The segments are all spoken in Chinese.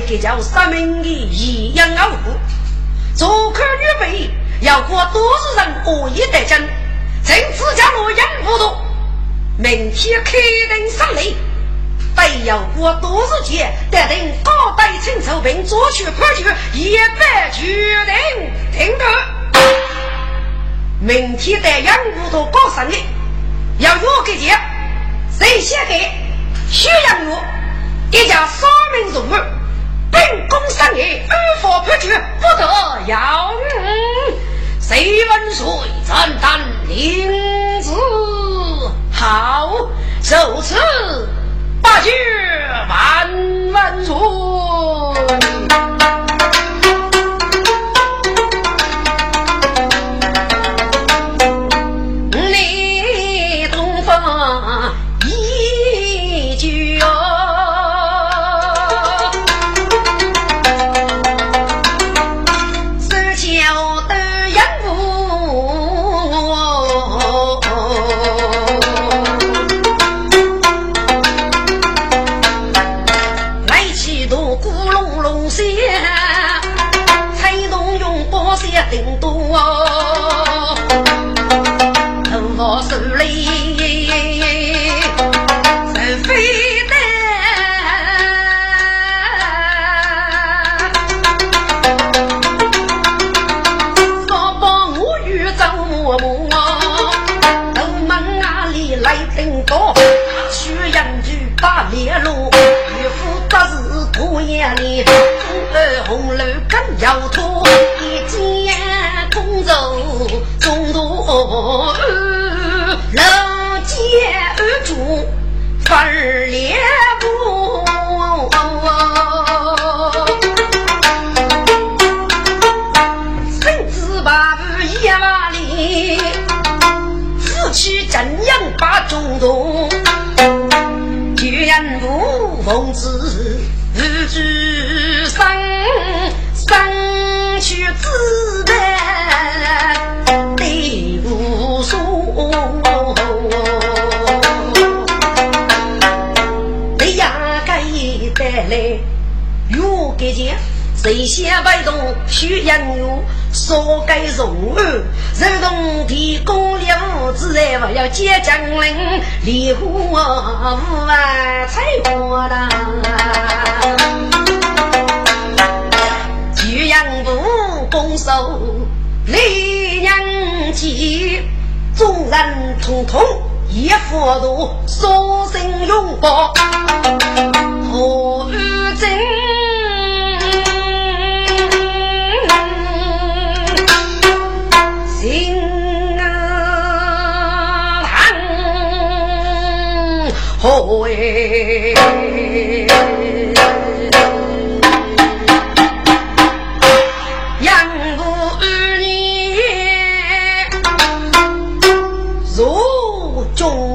给叫三门的一样傲骨。左女眉，要过多数人恶意得真，趁自家落英不多。明天开灯上擂，得要过多日节，得等高代陈寿平左去快去，一别决定听歌。明天在杨骨头报上的，要我给钱，谁先给？徐杨我，一家双门独门。令公三年，恩和不绝，不得饶孕。谁问谁？怎担领子？好，受此八戒，万万岁。接将领，李虎虎啊，太火了！举阳武攻守，李娘妻，众人统统一佛度，双心拥抱。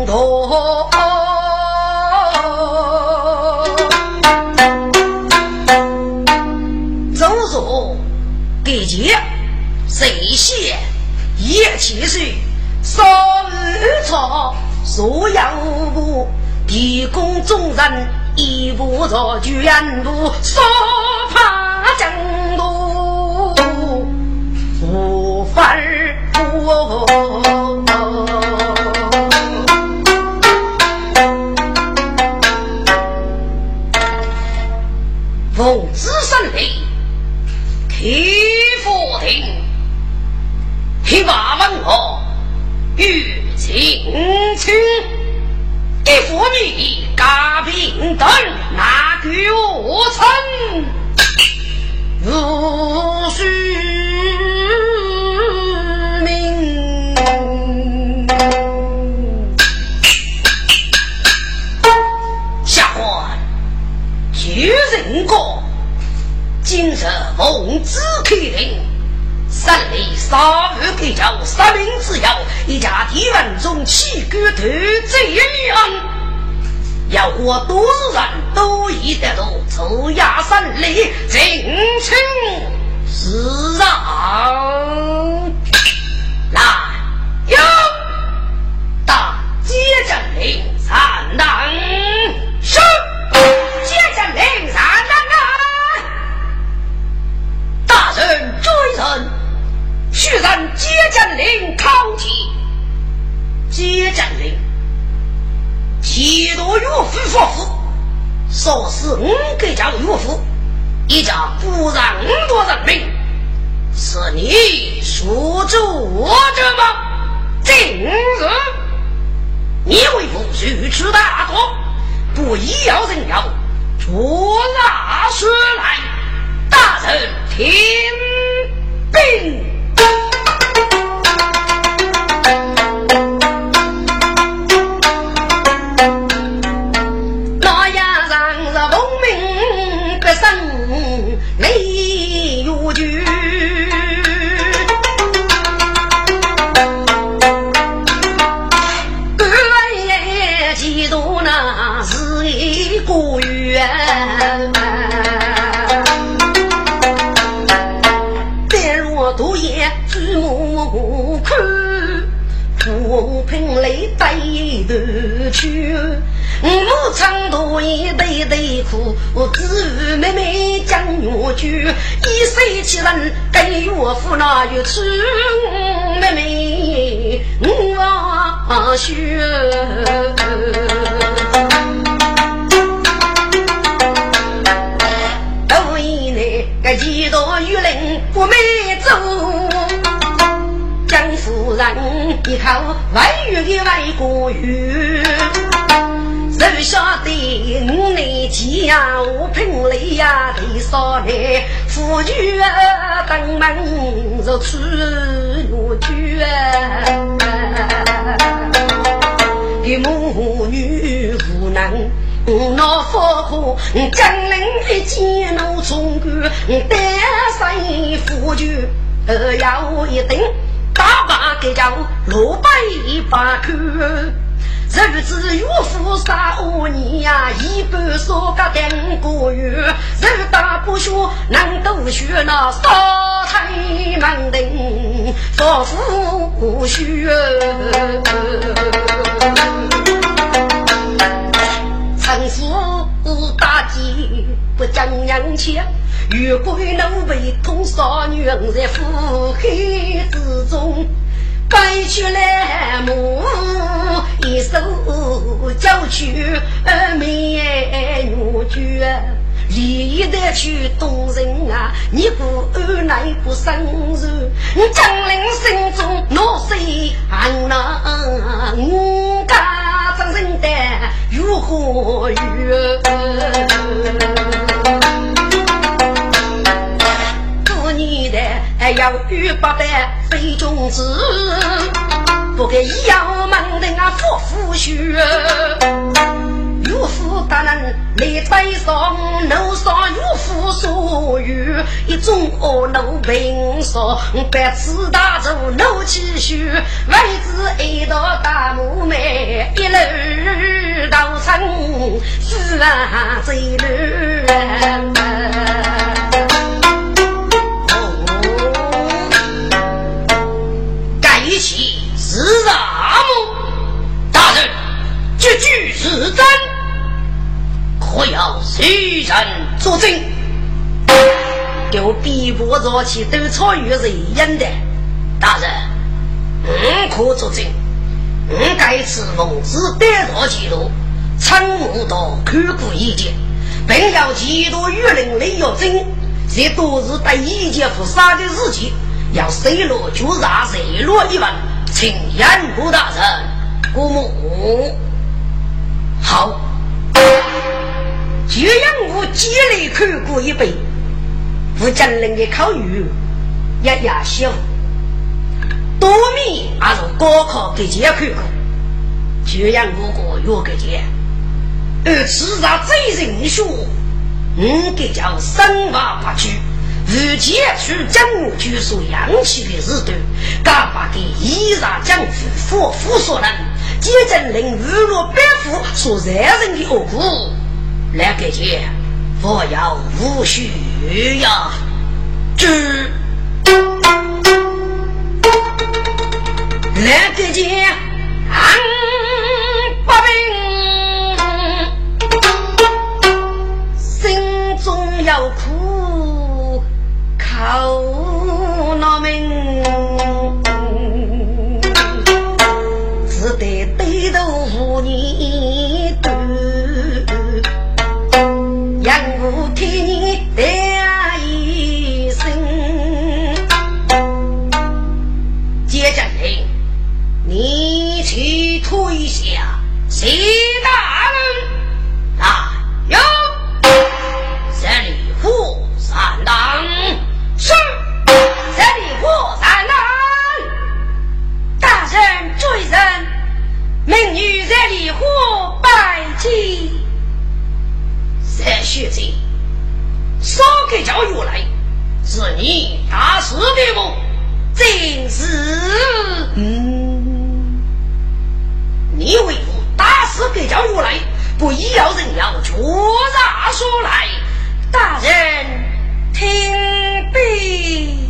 中堂，走入地界，谁先也起水，烧二草，所要不。地宫众人一步着卷步，所怕江路无法过。等，那个我称如须名。下官旧人过，今日奉旨开令。三里杀日给叫杀命之友，一家地文中起居头贼立案，要我多人都一得路，抽牙三里尽情是让来有大接着令多岳父所父，说是五个叫岳父，一家不让多人命，是你所做者吗？今日你为父如此大过，不宜要人要捉拿出来，大人听兵。去，我唱多一对对苦，我子妹妹讲乐句，一岁起人跟岳父那有吃，妹妹我学。都以内人一口外语的外国语，谁晓得我那家我贫累呀得少来，夫君登门如出如居啊，的母女无能。那佛苦，江陵一见怒冲冠，单身夫君要一等。大把给叫六百把口，日子岳父杀五年呀，一半说个两个月，日大不休能读学那烧菜门庭，佛父学，城府大你不讲娘亲，越过奴为通少女在苦海之中，背出来母一手叫去美女眷。离一得去动人啊！你不安奈不生人，你将领心中，我谁安能？如何与？多年的要与八非君子，不该一样门的啊夫妇。岳父大人来拜上，楼上岳父所遇，一种恶怒平说，百次大走怒气虚，为子一道大木梅，一路到城四啊走路。该起是什么？大人，这句是真。可要谁人作证？有逼迫着起都草与人演的，大人，嗯，可作证。嗯，该次奉旨逮到记录，参悟到看过意见，并要几多舆论来要证。这都是对意见不杀的事情，要谁落就让谁落一问，请严顾大人过目。好。就让我积累看过一杯，吴江人的口语。也也小，多米还是高考给前看过，就让我个约给前，而此上最人说，嗯，给叫生娃不去，如前去江就说洋气的日段，干把给依然将夫夫妇所能，接着令娱乐百夫所惹人的恶果。来给姐，我要无需呀，知。来给姐，俺不平，心中有苦，口难明，拜祭。三学者，少给教育来，是你大师的不？正是，嗯，你为。打死给教育来，不一要人要脚大说来，大人听毕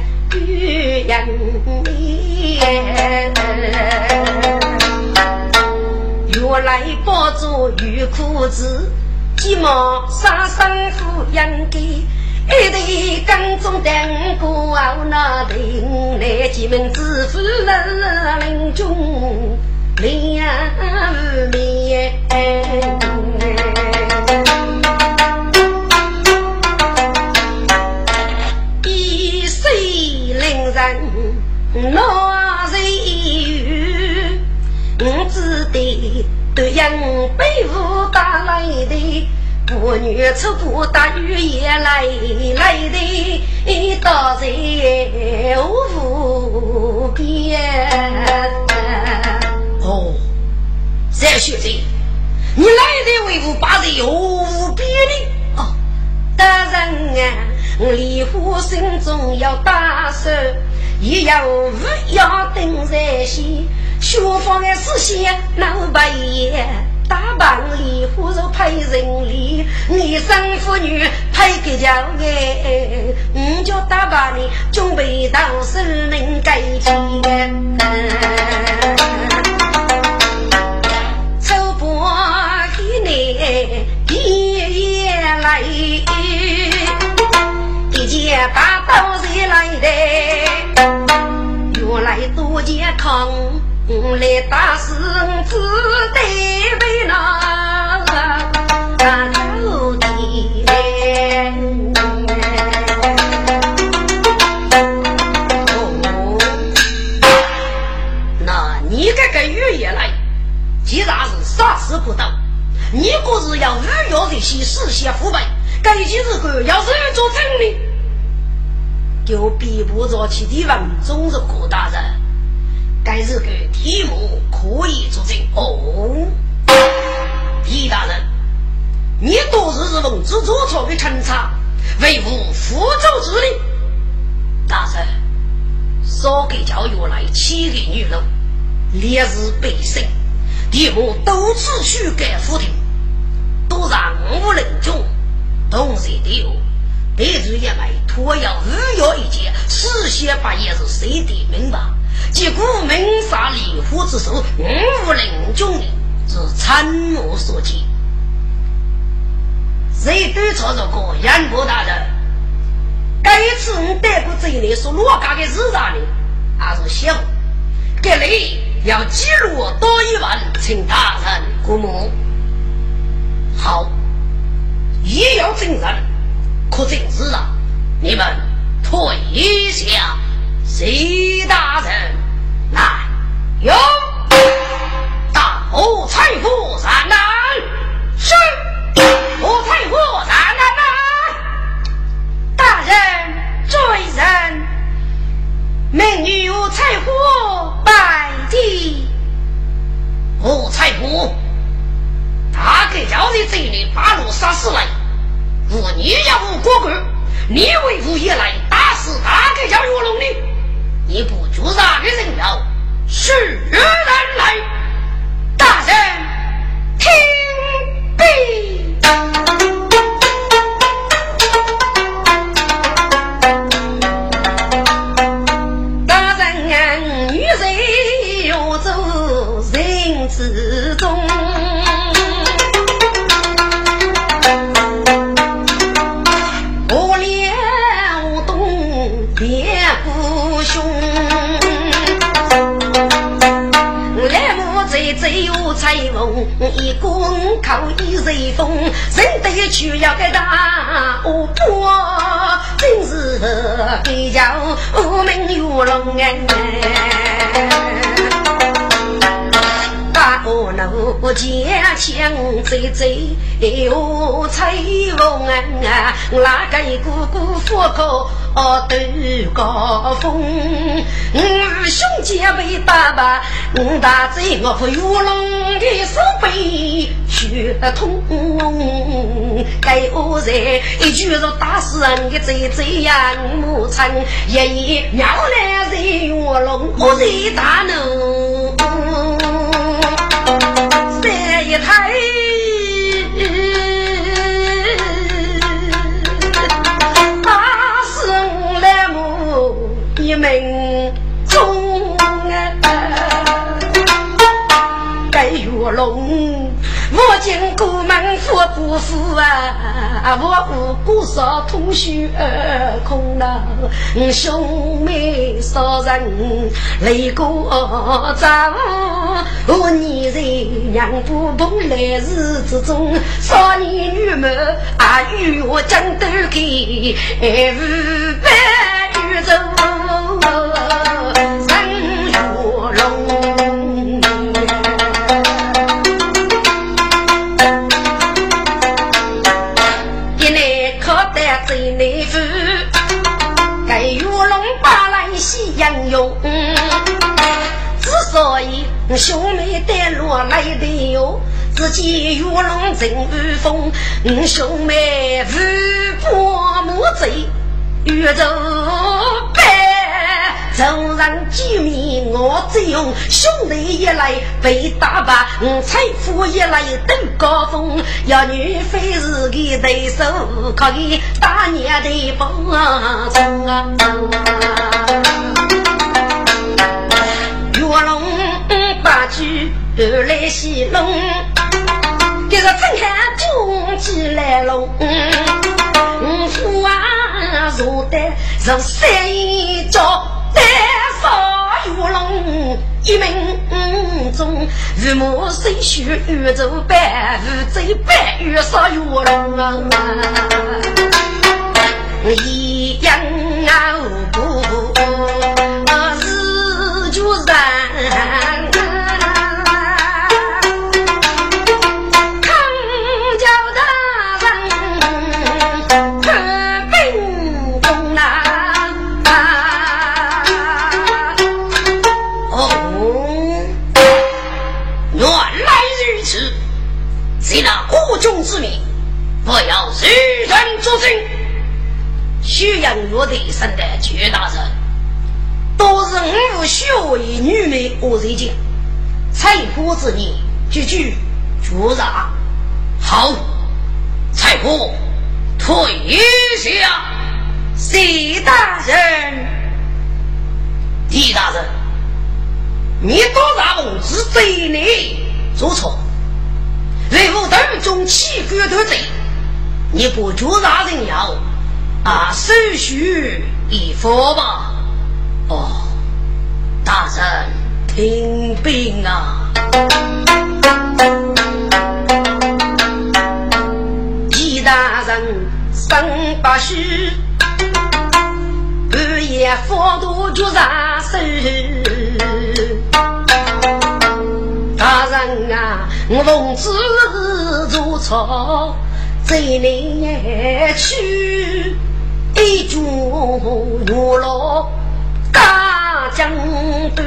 玉人面，原来包着玉裤子，急忙杀生夫养给，一对缸中等过那顶来进门知府了林中两面。那日雨，我只得对应北府打来的，不女出不打雨也来来的，到在无边。哦，三学姐，你来的为无把人有无边的？哦，大人啊，离火心中要打手。也要五要等在先，学方的事先老白爷，大棒里或者派人里，你生妇女配个叫哎，你就打扮你准备到生命改天，抽包给你爷爷。一件大刀谁来的？健康，来打死只得为那头的。那你这个月也来，既然是啥事不到，你可是要日要这些事先腐败，该几日个要是做成的，就比不着其地方总是郭大人，该是个题目可以作证哦。李大人，你多日日奉旨做错的陈查，为吾复州之令。大人，少给教育来七个女人，烈日百姓，题目都只许改府庭，都让五人中同时丢，得罪也来拖要二月一件，事先把也是谁的明白？结果明杀离虎之手，五人中的。是参谋所见，谁对错这个严伯大人？这一次我带过这里说罗家的日啥呢？还是小，这里要记录多一万，请大人过目。好，也要证人，可真是啊！你们退一下，谁大人来有？我财富三难，是我财富三难呐！大人追人，美女我财富拜地。我财富，大哥叫你这里八路杀死来，如你也无过过，你为父也来打死大哥叫岳龙的，你不就啥的人了？是人来。大人，听一公靠一随风，人得去要个大恶婆，真是比较无名有龙哎。我怒家枪贼贼，我彩凤啊，哪个姑姑夫口斗高峰？我兄姐妹爸爸，我大贼我不玉龙的手背血痛。该我在一句说打死人的贼贼呀，母亲爷爷妙来在玉龙，我在大怒。一台大圣来母一门中啊，该玉龙。我今过门富不富啊？我无辜少同学空了，兄妹少人泪过丈我女人娘不碰来日之中，少年女们啊与我讲都给五百兄妹带路来的哟，只见玉龙正无风，兄妹无破木贼，玉州白，走上见面我只用兄弟一来被打败，财富一来登高峰，要女非是个对手，可以打娘的风啊！玉龙。句二来戏弄，这个真看中起来龙。坐的是三角单发玉龙，一命中日暮谁须玉走白，日走白玉杀玉龙啊！一样啊，无辜是主人。宣扬我的生的绝大人，都是五学为女美我才见，采花之年，句句绝杀。好，采花退下。谢大人，狄大人，你多大本事对你做错？为我当中起官得罪，你不绝杀人妖？啊，手续一佛吧。哦，大人听病啊！狄大人生不虚，半夜佛度就杀手。大人啊，我奉旨做错，罪孽去。一军落落大江东，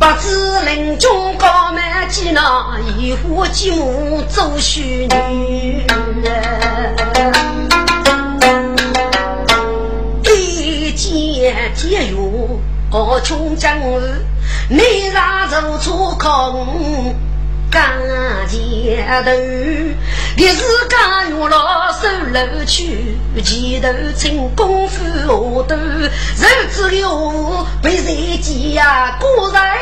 不知临终高满几那一户几母做婿女，一见皆有何穷江湖，你让走出空。干前头，一时干用了手楼去，前头请功夫下头，日子有被人欺呀，果然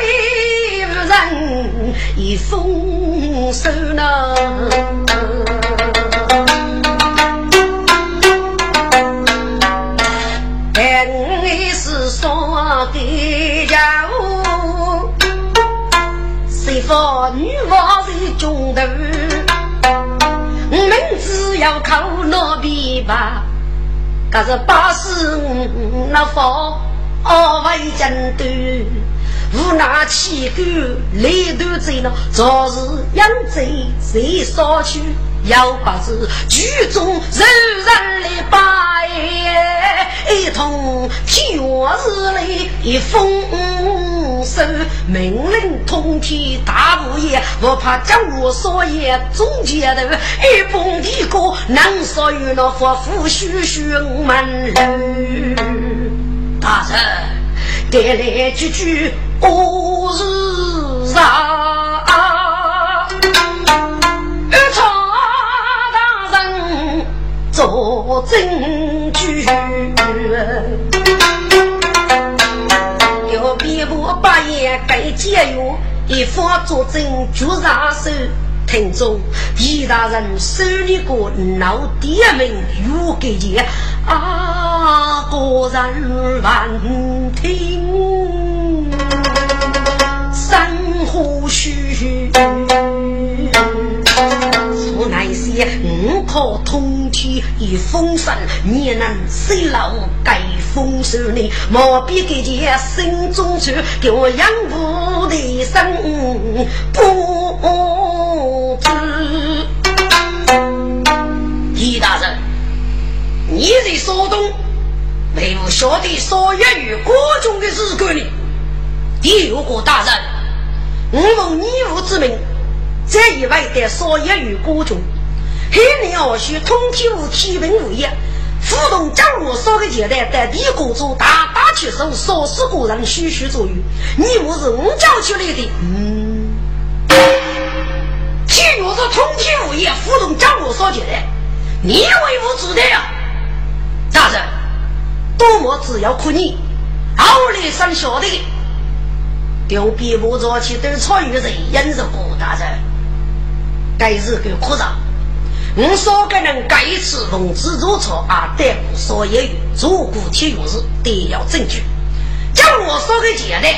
无人一丰收呢。本是说给家务。谁说女王是中头？我们只要靠那边吧。可是八十五那方二位战队，无奈气骨累都在那，昨日养贼谁杀去？要不是剧中人人来拜，一同天日里一封书，命令通天大物业，不怕将我所言总结头，一封的歌能说与那佛父须须门楼。大人，带来几句我是啥？做证据，逼我把言该解药，一方作证就上手。听众，狄大人手里个老爹们又给钱啊，果然难听山河虚。我那些五靠通天一风声，你能谁老盖丰收呢？莫比给这心中去，给我养父的生不知。狄大人，你在山东，没有晓得少爷与国中的事干呢？第六个大人，我奉义父之命。这一位的少爷与国中，黑年二叔通天无天文无业，互动将我所的钱袋在地国中大打出手，少死个人许许左右。你我是我教出来的，嗯。既若是通天无业，互动将我所钱袋，你为我知的呀？大人，多么只要可你，奥利生晓得，丢笔不着去都参与人，人是过大人。该是个科长，我说个人该次奉旨如错啊，对我所言语，如果体育日得要证据。将我说给简单，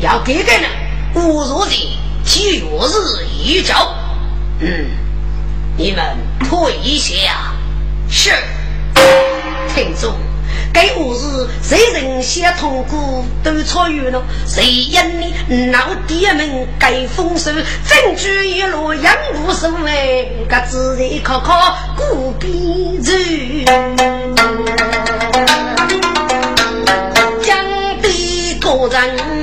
要给个人侮辱的体育日一交。嗯，你们退一下。是，听众。该我是谁人先通过都超越了？谁因你闹爹门该丰收？证据一路养不收哎，个自然靠靠古边走。江边个人。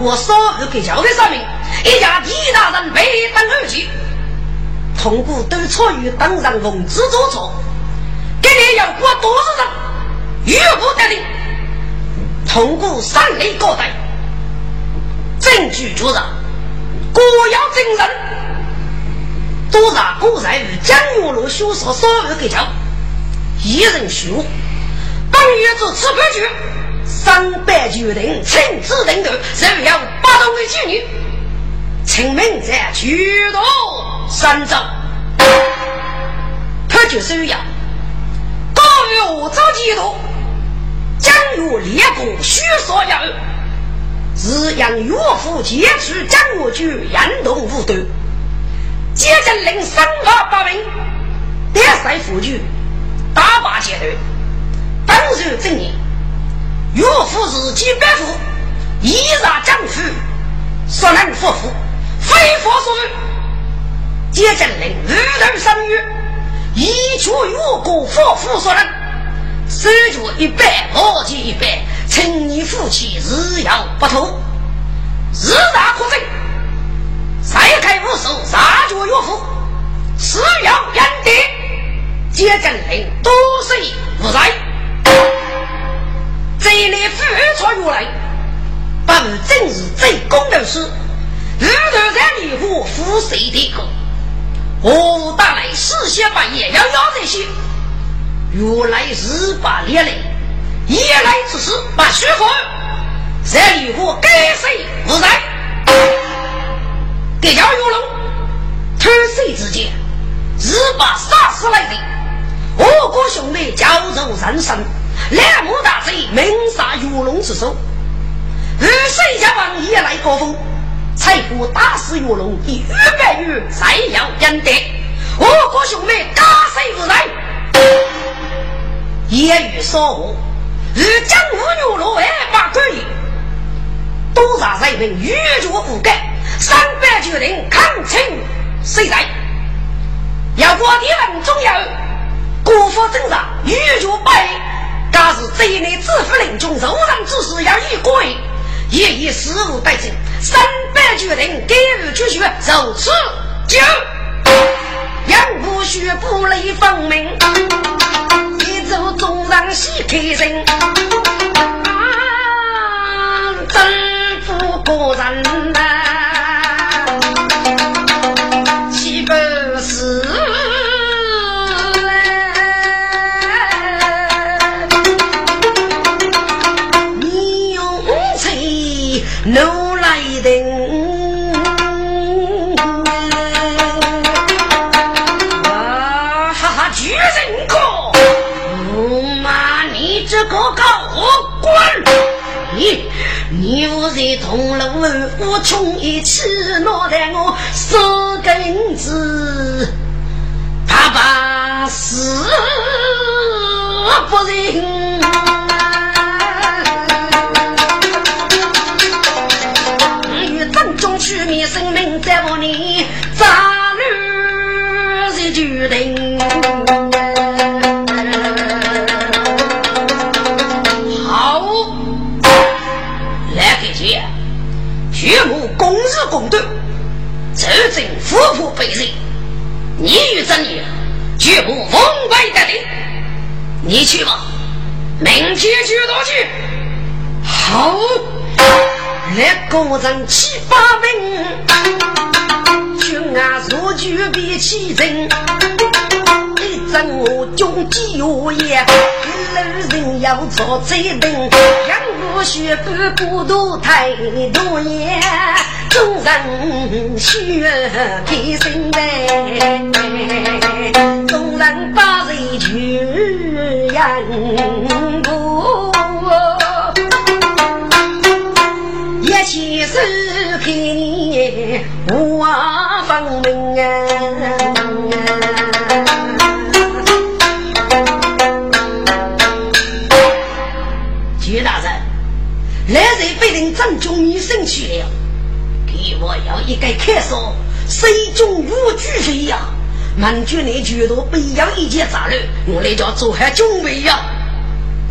要过少后给交给上面，一家狄大人被等而去。通过都错于当上奉旨做错，给你要过多少人？预不得令。通过三类高代，证据确认，果要证人，都让古在与江月路修说少后给交，一人许当月做此规矩。三百决定亲自领导，只要八道的妓女，请命在举头三丈，他就收养高于我走几度，将与列公虚说要，只让岳父解除将我局严动无端，接着令三法八名，点塞夫局，打靶阶段，当日正义。岳父是几百户，依然丈夫，所能夫妇，非法所为。接着令二头三月，一却岳国夫妇所能，手脚一百，毛巾一百，请你夫妻日要不同，日大可证。再开无手，杀绝岳父，是要严德。接着令多岁无在。这里富穿越来，不正是最公的事？日头在离火，富谁的歌？我打来四下半夜要要这些，原来是把烈雷，夜来之事把虚火，在离火给谁无在？这条玉龙，突谁之间，日把杀死来的，我国兄弟交走人生。两目大贼，明杀玉龙之手；二水家王也来高峰，才不打死玉龙，以玉白玉再要赢得。我国兄妹打谁不来？言语说话，与江湖玉龙二八可以，多杀人民玉绝不改，三百决定抗清谁在？要过敌人重要，国法正上玉绝败。那是这一内自负领军受让之事要一归，也以事务待政，三百决定给予决绝，就此就。杨不须不雷分明，一走纵让喜开人，啊，征服个人呐。在铜锣湾，我穷一起脑袋我四根子，爸爸死不仁，与正中取灭生命在我里，扎女是决定。你与真女绝不奉为得令。你去吧，明天去到去。好，来个人七八分，军啊入局必起阵。一阵我军机有也，路人要做贼等，杨过血干不渡太多年，众人需开心呗，众人把人去杨中无惧飞呀？满军内举多不要一件杂乱，我来叫做下军备呀。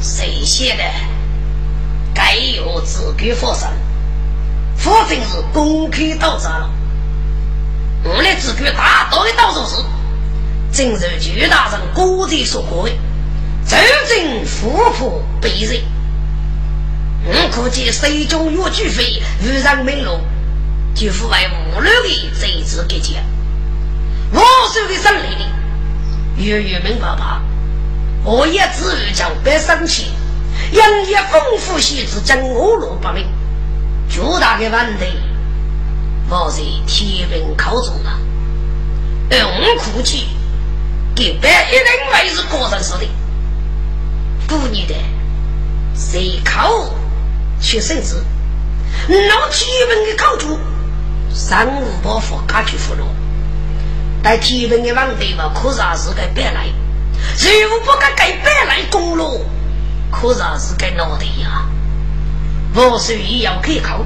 谁写的？该有自己发生，反正是公开到账了。我来自己大刀的到手时，正是巨大人古人所过的，真正富婆被人。我估计水中有巨飞，无人明路，就付为无路的这次给钱。我手的胜利的，月月明白吧？我也只有叫别生气，杨业丰富些子将我落不明。巨大的问题，我在天平口中了。而我估计，给别一定会是个人说的，不你的，谁靠？去甚至老天文的考主，三五包袱赶去俘虏，但天文的王队嘛，可是还是该白来，如果不敢该白来功劳，可是还是该脑袋呀。我是也要可靠，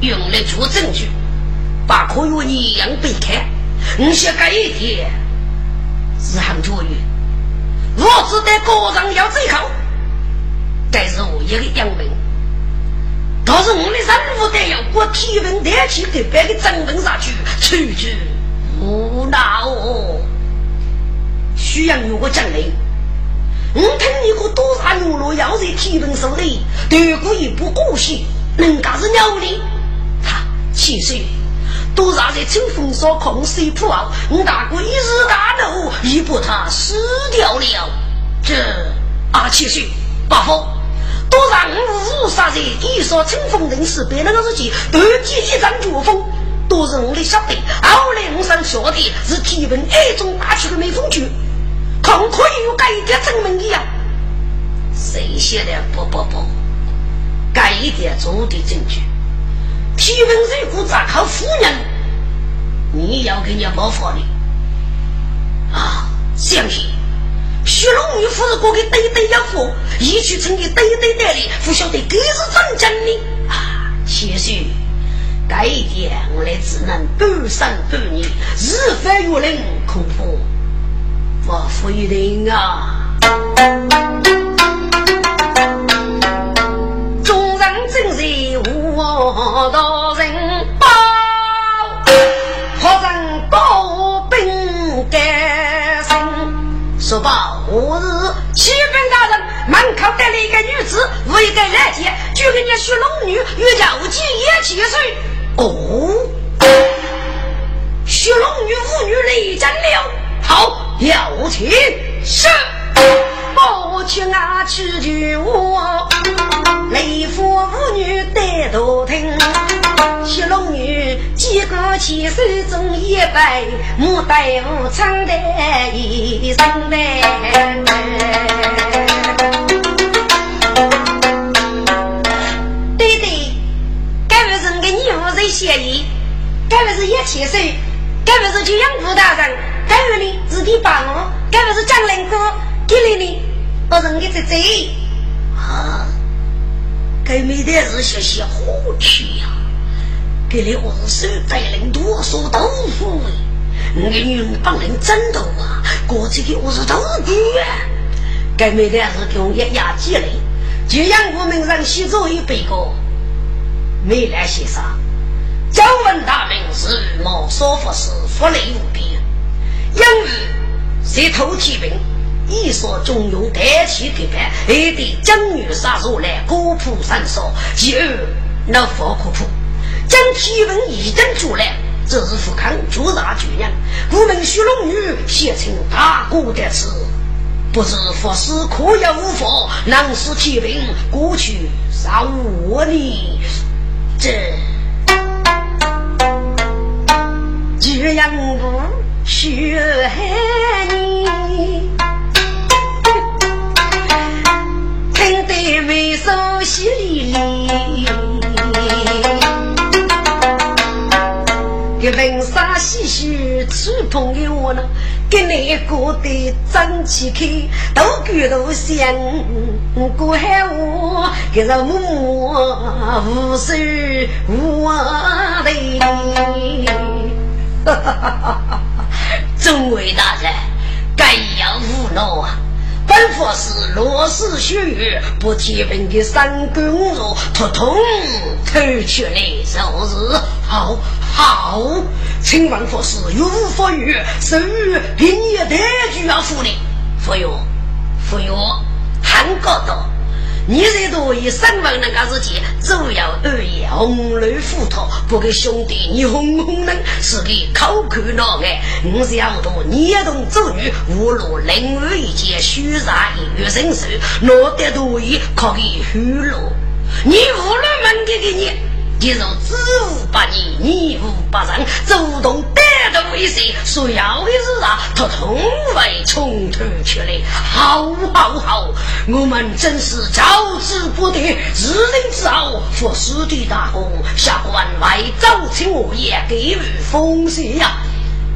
用来做证据，把可用一样被开。你想干一天是很卓越，我只得个人要最靠，但是我一个杨明。倒是我的任务得要过体温天气给别个整问上去，处处无奈哦。需要有个奖励。我听你个多少牛肉要在体温手里，对过一不过去，人家是鸟的。他七岁多少在清风所空水铺后，我大哥一日大怒，一把他死掉了。这啊，七岁八方。多让五杀人，一说清风人士，别那个日期，突击一张绝风，都是我的小弟。后来我上晓得是提问二中打去的美风局，看可以有改点证明一样。谁写的？不不不，改一点足的证据。提问如果咋靠夫人，你要给人家包法的啊，相信。徐龙女夫人过去对对要扶，一去成的对对代理，不晓得该是真真的啊！其实该一点我来只能半生半年，日翻月令，恐怕我不一定啊。众人正在无道说报。我是七分大人，门口带了一个女子，我一个来接，就跟那徐龙女与家无忌也七岁。哦，徐龙女妇女来战了，好，要请是。抱去啊，去去我，雷夫妇女带头听，七龙女几个起手中一杯，牡丹舞唱的一声嘞。对对，该不是我女夫人协议，该不是一起手，该不是就养父大人，该不是自己帮我，该不是张仁哥。给你呢，我人给在这啊，该没得是些些好吃呀，给你我是手带领多少豆腐哎，我给你帮人。蒸豆啊，过去给我是豆腐啊，该没得是给我一压积累，就让我们人。洗澡一百个，没来先生，久闻大名是毛少佛是福利无边。杨谁偷提兵？一说中用带起给办，还得将女杀入来，国谱三说。第二，那佛科普将体温一等出来，这是富康朱大巨人，古门徐龙女写成大国的词，不知佛师可有无佛，能使提兵过去杀我呢？这巨阳不学你。听得眉梢淅沥沥，细细吹捧给我呢，给那个的争气开，都觉得想过海我，给人默无手无的。哈哈哈哈哈！众位大人，该要无恼啊！本佛是落实血雨，不提本的三根肉，通通偷去了，就是？好，好，请问佛是有无佛语？手语凭你的句要服的，佛有，佛有，韩国的。你这多以身份那个事情，主要而言红雷斧头，不给兄弟你轰轰人，是给口口闹爱。我晓得你同子女无路另外一件虚杀一月人寿，拿得多一可以虚落。你无论门给给你。你若知无不义，逆无不仁，主动得到威胁，所要的是啊，他通为从头去来。好，好，好，我们真是招之不得，日令之后，佛师的大功，下官为早请我也给予封谢呀。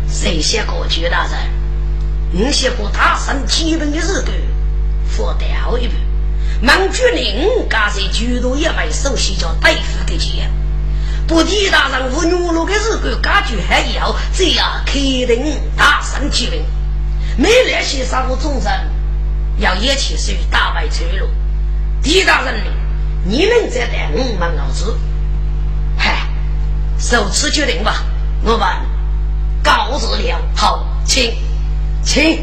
谁写过曲大人？你写过大圣基本的日子，佛掉一半。孟举令，刚才举头一位首席叫大夫的钱，不提大人无女路的日子，感觉还要这样肯定大圣提名。没那些啥个众人要一起去打败崔路，狄大人，你们再带我们老子，嗨，首次决定吧。我们告辞了，好，请，请。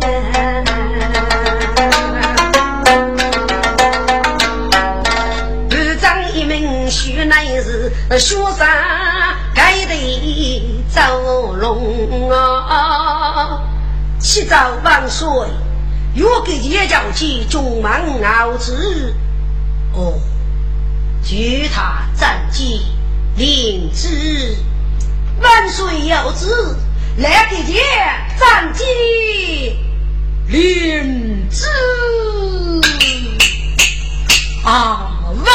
学生。该得走龙啊！七早万岁，若给叶将军中满熬子哦，据他战绩领旨，万岁有旨，来给爷战绩领旨啊！万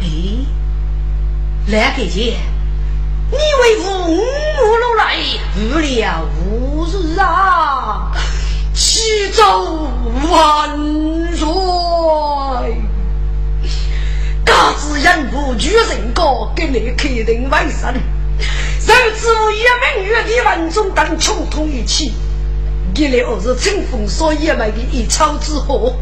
哎！来给姐，你为父五路来，无了无日啊！启奏万岁！嘎子人不举人高，给你肯定为生。甚至一名月的文中等穷通一起。给你儿子乘风所野买的一草之祸，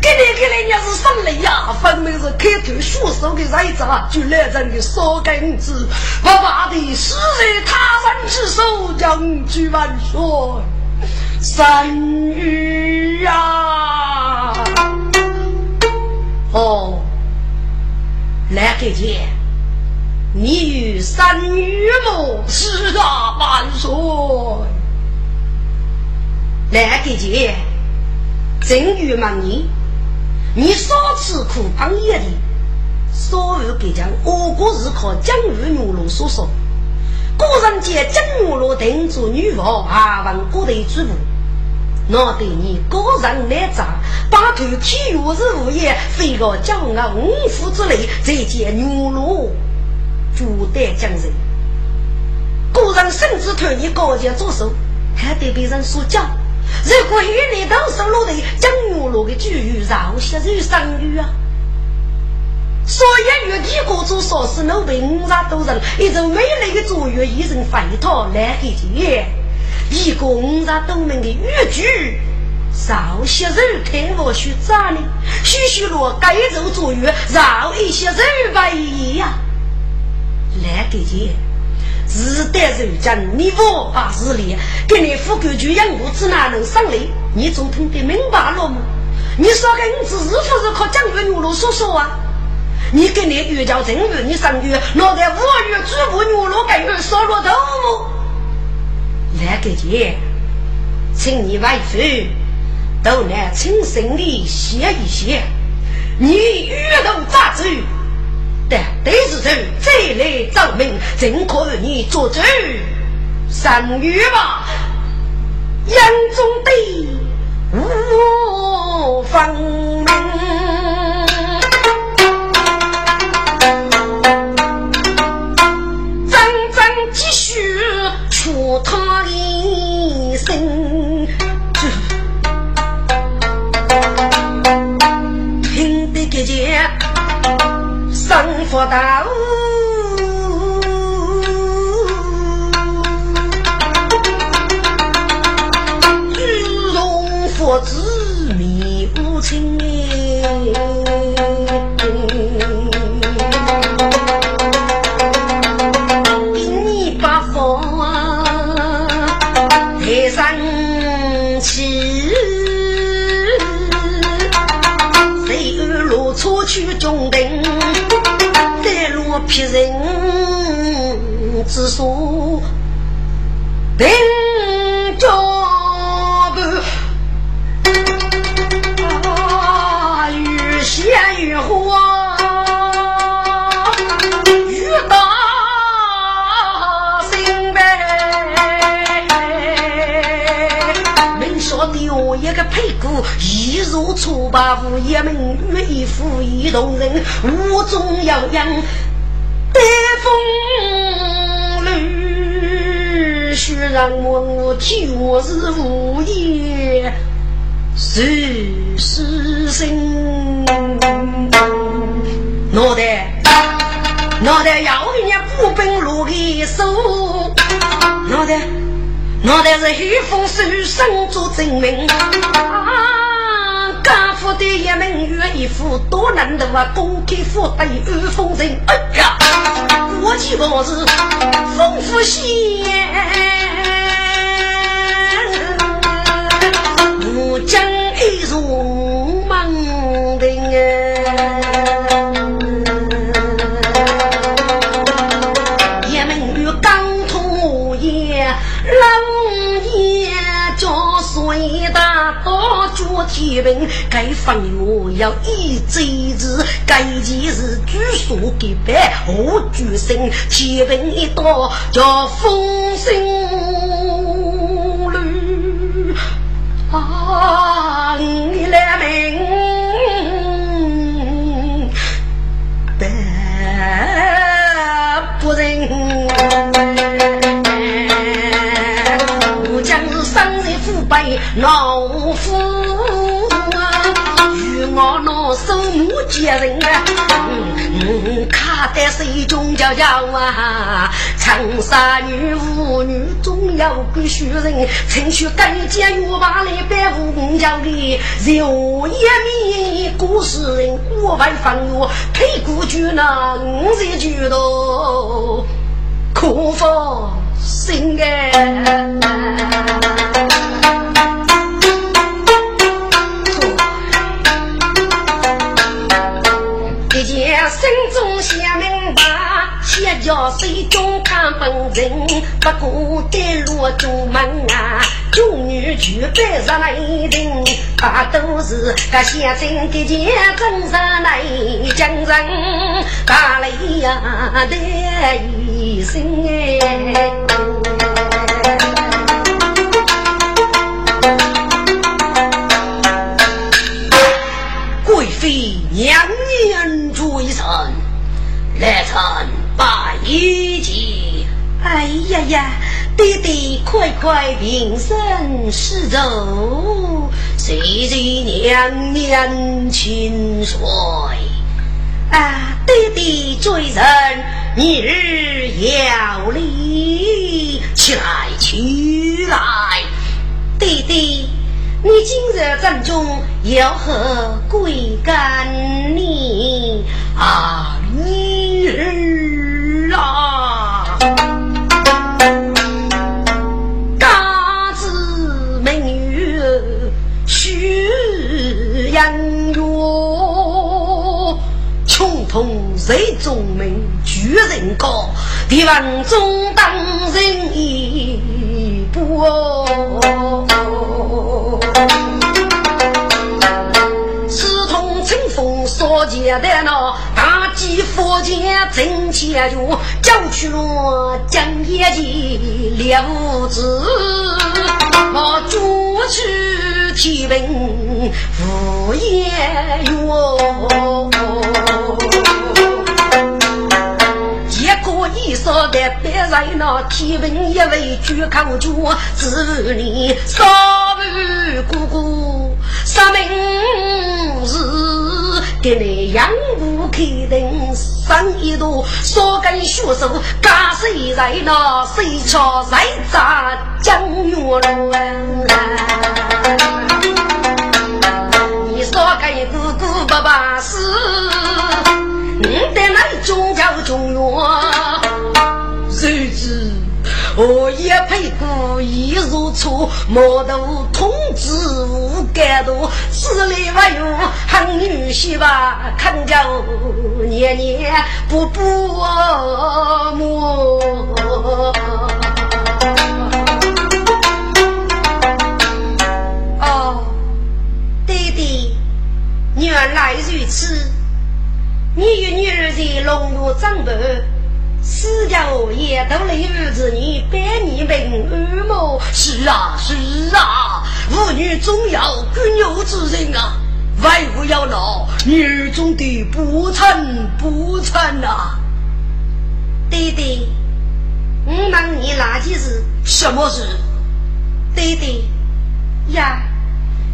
给你给你你是生了呀，分明是开头血手的人渣，就来人的少根子，不怕的死在他人之手，将军万岁！神谕啊！哦，来给姐，你与神谕么？是啊，万岁！来给姐，正月满年，你少吃苦帮夜里，所有给讲，我国是靠江鱼牛肉所说。古人见江牛肉定做女王，还问古代主妇。那对你个人来讲，把头体育是物业，非个骄傲五福之类，再见牛肉，主代将人。古人甚至推你高阶做手，还得被人说教。如果与你当时落的江牛肉的句语，饶些人生育啊！所以，越地国主说是奴婢五十多人，一种美丽的卓越，一人飞逃来给见。一个五十多名的越剧，少些人看我去咋呢？许许罗该走卓越，饶一些人为呀！来给见，日代人讲你无法自理，给你副官就养我，只哪能上来？你总听得明白了吗？你说给你是不是靠江月牛肉说说啊？你跟你玉教正月，你上月落在五月主妇牛肉盖月烧了头目，来个姐，请你外父都来亲身的歇一歇。你遇到咋子？但得是走再来找命，正可与你作主上月吧，眼中的无方。他一生，听得见，生活大雾，举荣佛子迷无情。别人之所定脚步，啊，越陷越慌，越大心呗。没说丢一个屁股，一如初八无一门，一夫一动人，无中要养。北风雨，虽然我就是无言，是是心。脑袋，脑袋要人家古本落的手，脑袋，脑袋是黑风手上做证明。啊家父的一门月一副多难的啊，公开富对二封人。哎呀，我记不是丰富些，我将一如天兵，该方我要一周日，该件事据说给办，我决心天兵一到叫风声乱啊！你来明白不仁，我将是生人腐败老夫。我拿手母接人啊，卡在手中叫叫啊，长沙女妇女总要个学人，趁去改建我把来百户家里，有一米故事人，我外放我配古剧那五十句多，可否心哎？心中想明白，先叫水中看本人，不过带路出门啊，中女举杯上来人，大都是个先生的前真上来将人，打雷呀的一声哎。娘娘追神，来臣拜见。哎呀呀，爹爹快快平身施走，谢谢娘娘亲随。啊，爹爹罪人，明日要礼，起来起来，爹爹。你今日正中有何贵干呢？啊，女儿啊，家子美女须养哟，穷通谁中名举人高，地王中当人一步。佛前的那大吉佛前真千月，叫去了江夜的猎物子，我捉去天平无言哟。结果你说的别人那天平一位举口脚，只你少女姑姑杀命是。给你养不开灯，生一朵，少根血手，干谁在那谁敲谁砸江月路你说给姑姑不把事，你得来中叫中原，谁知？我也配故意如初，莫图通知无感度，此类还有汉女婿吧？看着年年不不母。哦，弟弟，原来如此，你与女儿在龙屋长大。四家也都来日子你百年平安么？是啊是啊，妇女总要君有之人啊，万不要老女儿总得不成不成啊！爹爹，我问你哪件事？什么事？爹爹呀，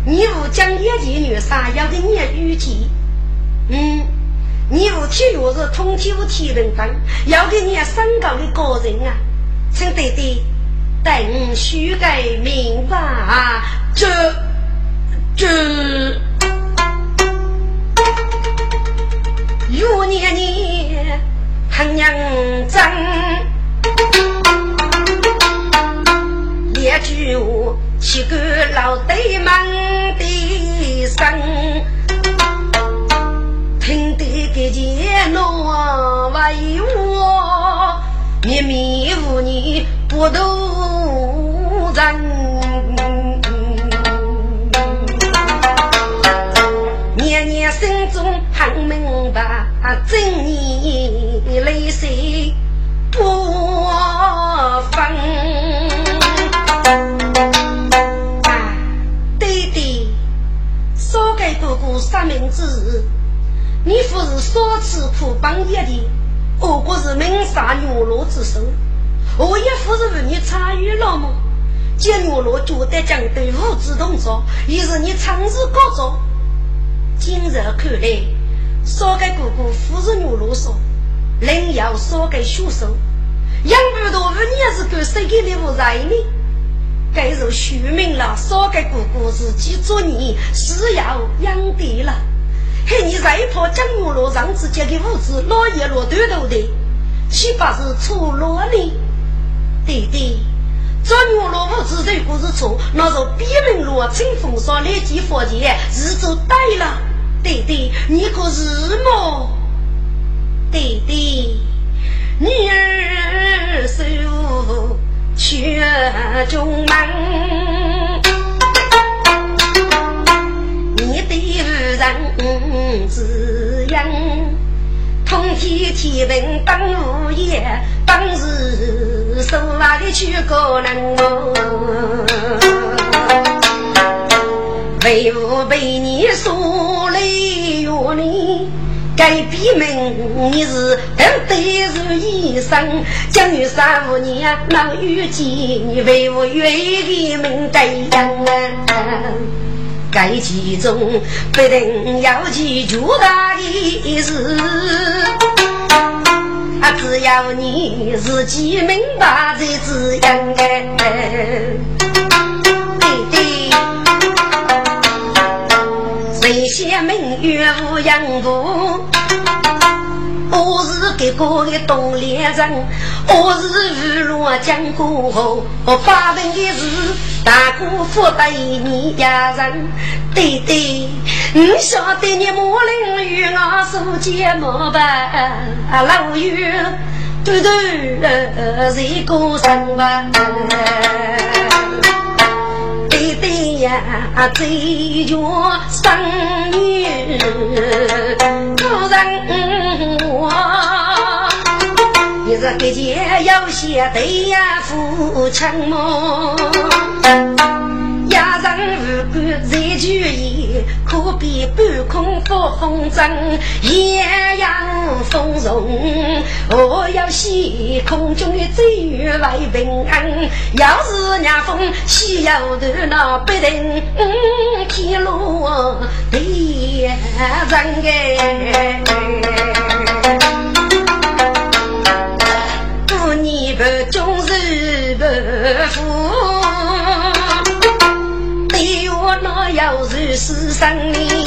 你我讲一件女啥要给你预计？嗯。你无体育是通体无体能分，要给你身高的个人啊，请爹爹等修改明白啊！这这，有年年很认真，列举我七个老对门的生。听得个见侬为我绵绵无你不渡人，年年心中很明白，真你泪水不分。爹爹，少给哥哥三明治。你不是少吃苦帮业的，我国是明杀牛罗之首。我也不是为你参与了吗？见牛罗觉得将对物质动作，也是你长日高作。今日看来，少给哥哥扶持牛罗说，另要少给凶手。杨不多问你是给谁给礼物在呢？该是虚名了，少给哥哥自己做你是要养的了。嘿，你再婆家母罗上次建的屋子老爷落断头的，岂不是错落呢？对对，这母罗屋子如果是错，那是别人罗趁风沙来建发子是做对了。对对，你可是么？对对，女儿受却终难。你的无人滋养，通天天平当午夜，当日手拉的去个人为何被你说累哟你？该闭门，你是等待如医生，将有三五年能遇见你，为我愿意门该样啊？该其中必定要记住大的事，啊，只要你自己明白这字样哎，对对，谁写明月无阳不？我是给个的东连人，我是日落江湖后，我发文的是大姑父对你家人，对对，你晓得你莫林与我说结么办？老远对对谁过生吧？对对呀，追求生女夫人。你这个家有些对呀，父亲么？压人无辜在举言，可比半空发风筝，艳阳风容。我要洗空中的追月为平安，要是让风西要头，那必定天落地人哎。你不忠是不负，要是死生哩。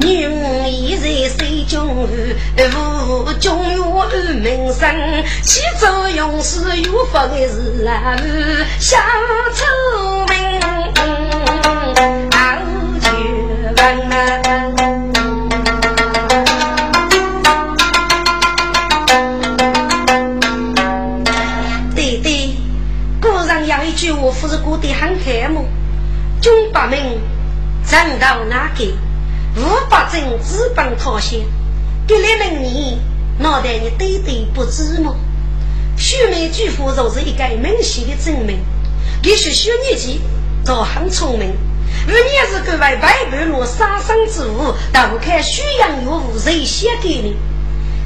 女儿已在水中无中有名声，起作用是有福的事啊，想出名，好绝望我不是过得很开吗？军八门正到哪个？五八阵资本讨嫌，给来人你脑袋你对对不知吗？徐梅巨富就是一个明显的证明。也许学年纪都很聪明，五年是各位外半路杀生之物，但看宣扬有无谁写给你？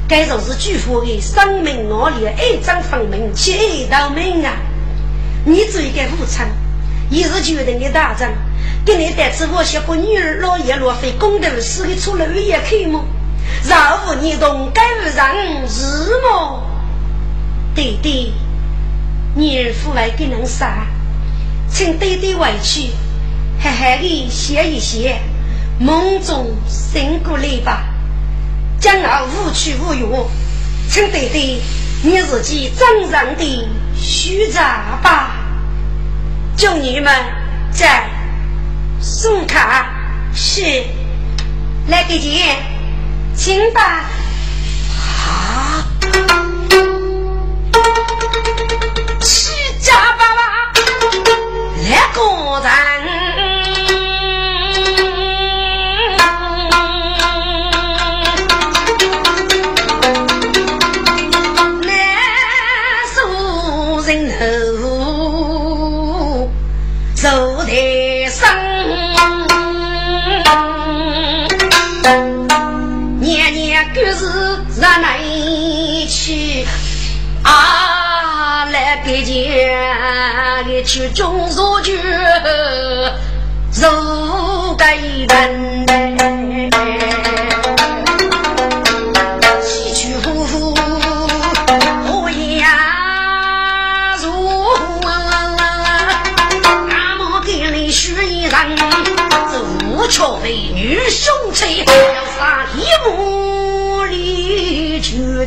该就是巨富的生命恶劣，爱憎分明，且道明啊！你做一个武昌，也是决定的大战，给你带着我些个女儿老爷罗非公的死的出来也可吗？饶无你动该不让日么？弟弟，女儿父爱给人杀，请弟弟回去，好好的歇一歇，梦中醒过来吧。将来无去无忧，请弟弟你自己正常的。虚诈吧，众女们在送卡是来给钱，请吧。啊，虚假爸爸来个人。给家里去种茶去，肉盖蛋，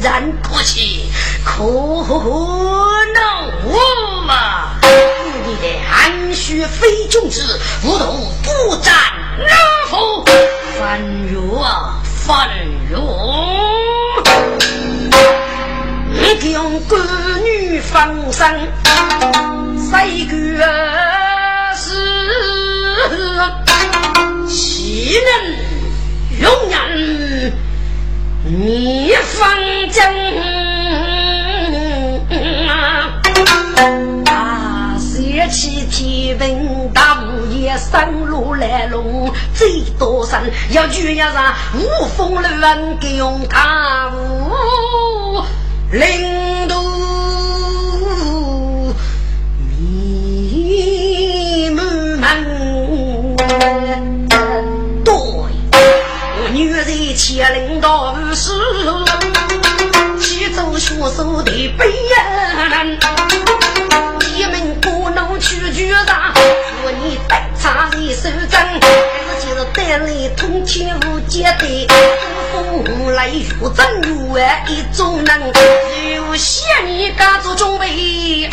然过去，可。我嘛，你的含血非君子，无毒不斩哪否？反辱啊，反辱！你给我用官女放生，谁个是岂能容忍你放将？啊，写起天文大午夜山路来龙，最多山要聚要上无风乱给用大雾领女人牵领到是。走学手的背人，一门不能去局长，说你带茶的手掌，自己是带来通天无界的，风来雨阵雨一种人，有些你家做准备，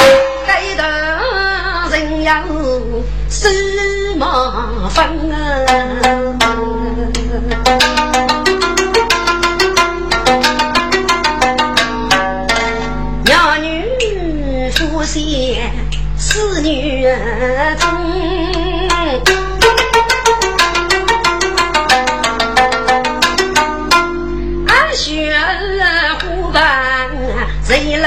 该等人要什么烦啊？四女中，俺学虎板贼龙。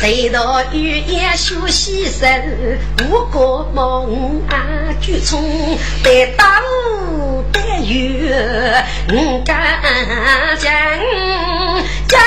待到雨夜休息时，五个梦啊举冲，待到待月，我敢将将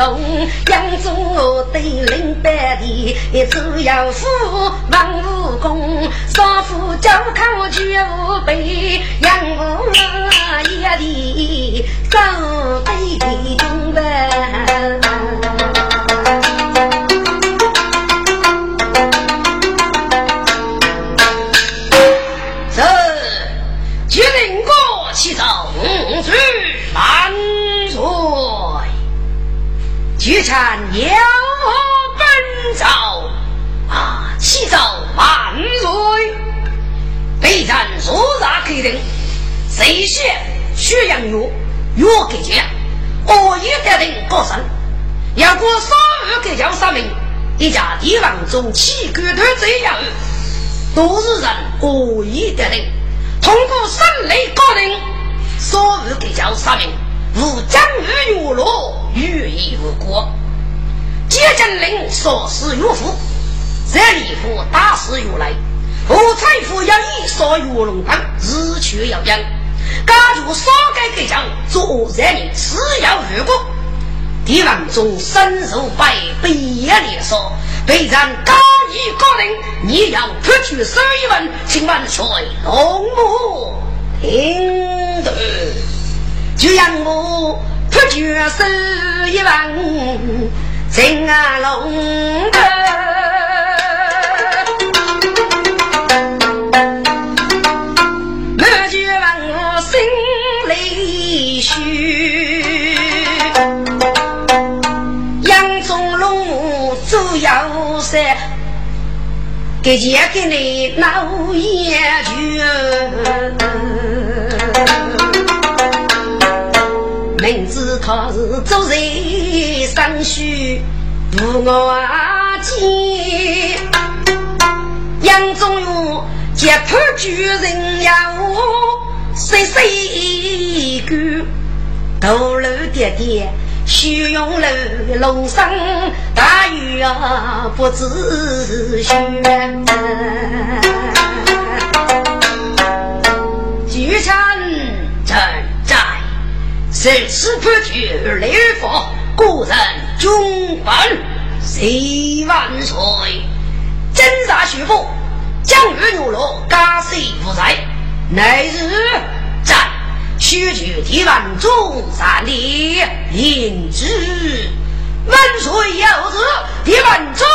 找石洞，养中我对领班的，只要富王武功，少妇教考全无备，养我一地走北京呗。谁先血阳药药给钱，我一得定过身。要过三日给将杀命，一家地方中七个。头这样，都是人我一得定，通过省内高定，三日给将杀命。无将日月落，欲意无果。接将令所事岳父，这里夫大事有来。我财富要以所玉龙帮，日去要将。家主少改改将，做人只要如果。帝王中深受百倍也连说，备战高义高人，你要出去十一问，请万岁龙母听得。就让我出绝手一万金啊龙哥，给钱给你闹眼去。明知他是做人生虚，不我见。杨宗勇接判举人要谁谁一句，头颅点点，虚荣楼龙生大雨啊，不知虚。举城镇。生死不惧，雷佛故人军本谁万岁？真杀徐福，将日牛罗，加谁不在？乃日在须举提万中三里，引之。万岁有旨，你们中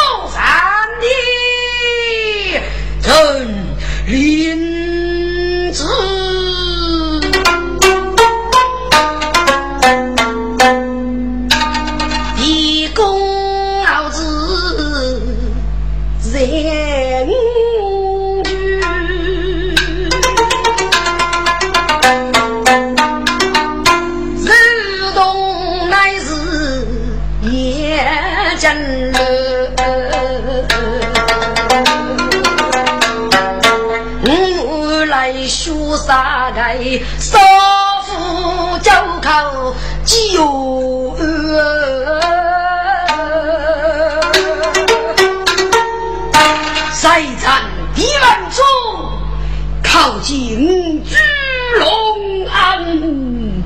杀开少妇酒口酒谁战敌人中，靠近巨龙安，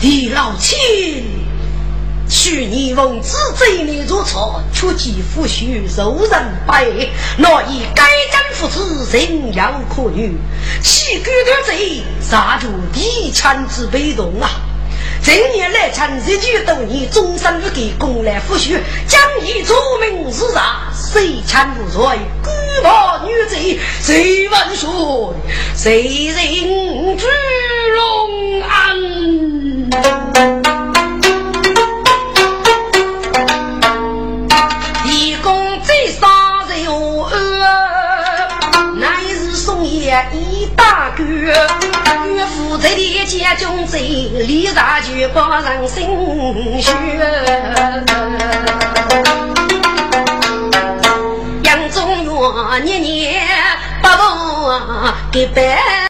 地老亲。去年奉旨贼你如错，出其夫婿受人败，若以该将父子人要可女，岂敢得罪？杀出地产之被动啊！今年来参日举多年，终身不给公来夫婿，将以出名是啥？谁参无罪？孤怕女贼，谁万岁？谁人聚龙安？一大哥岳父在的家中走，李大就帮人心血。杨宗元年年不忘给办。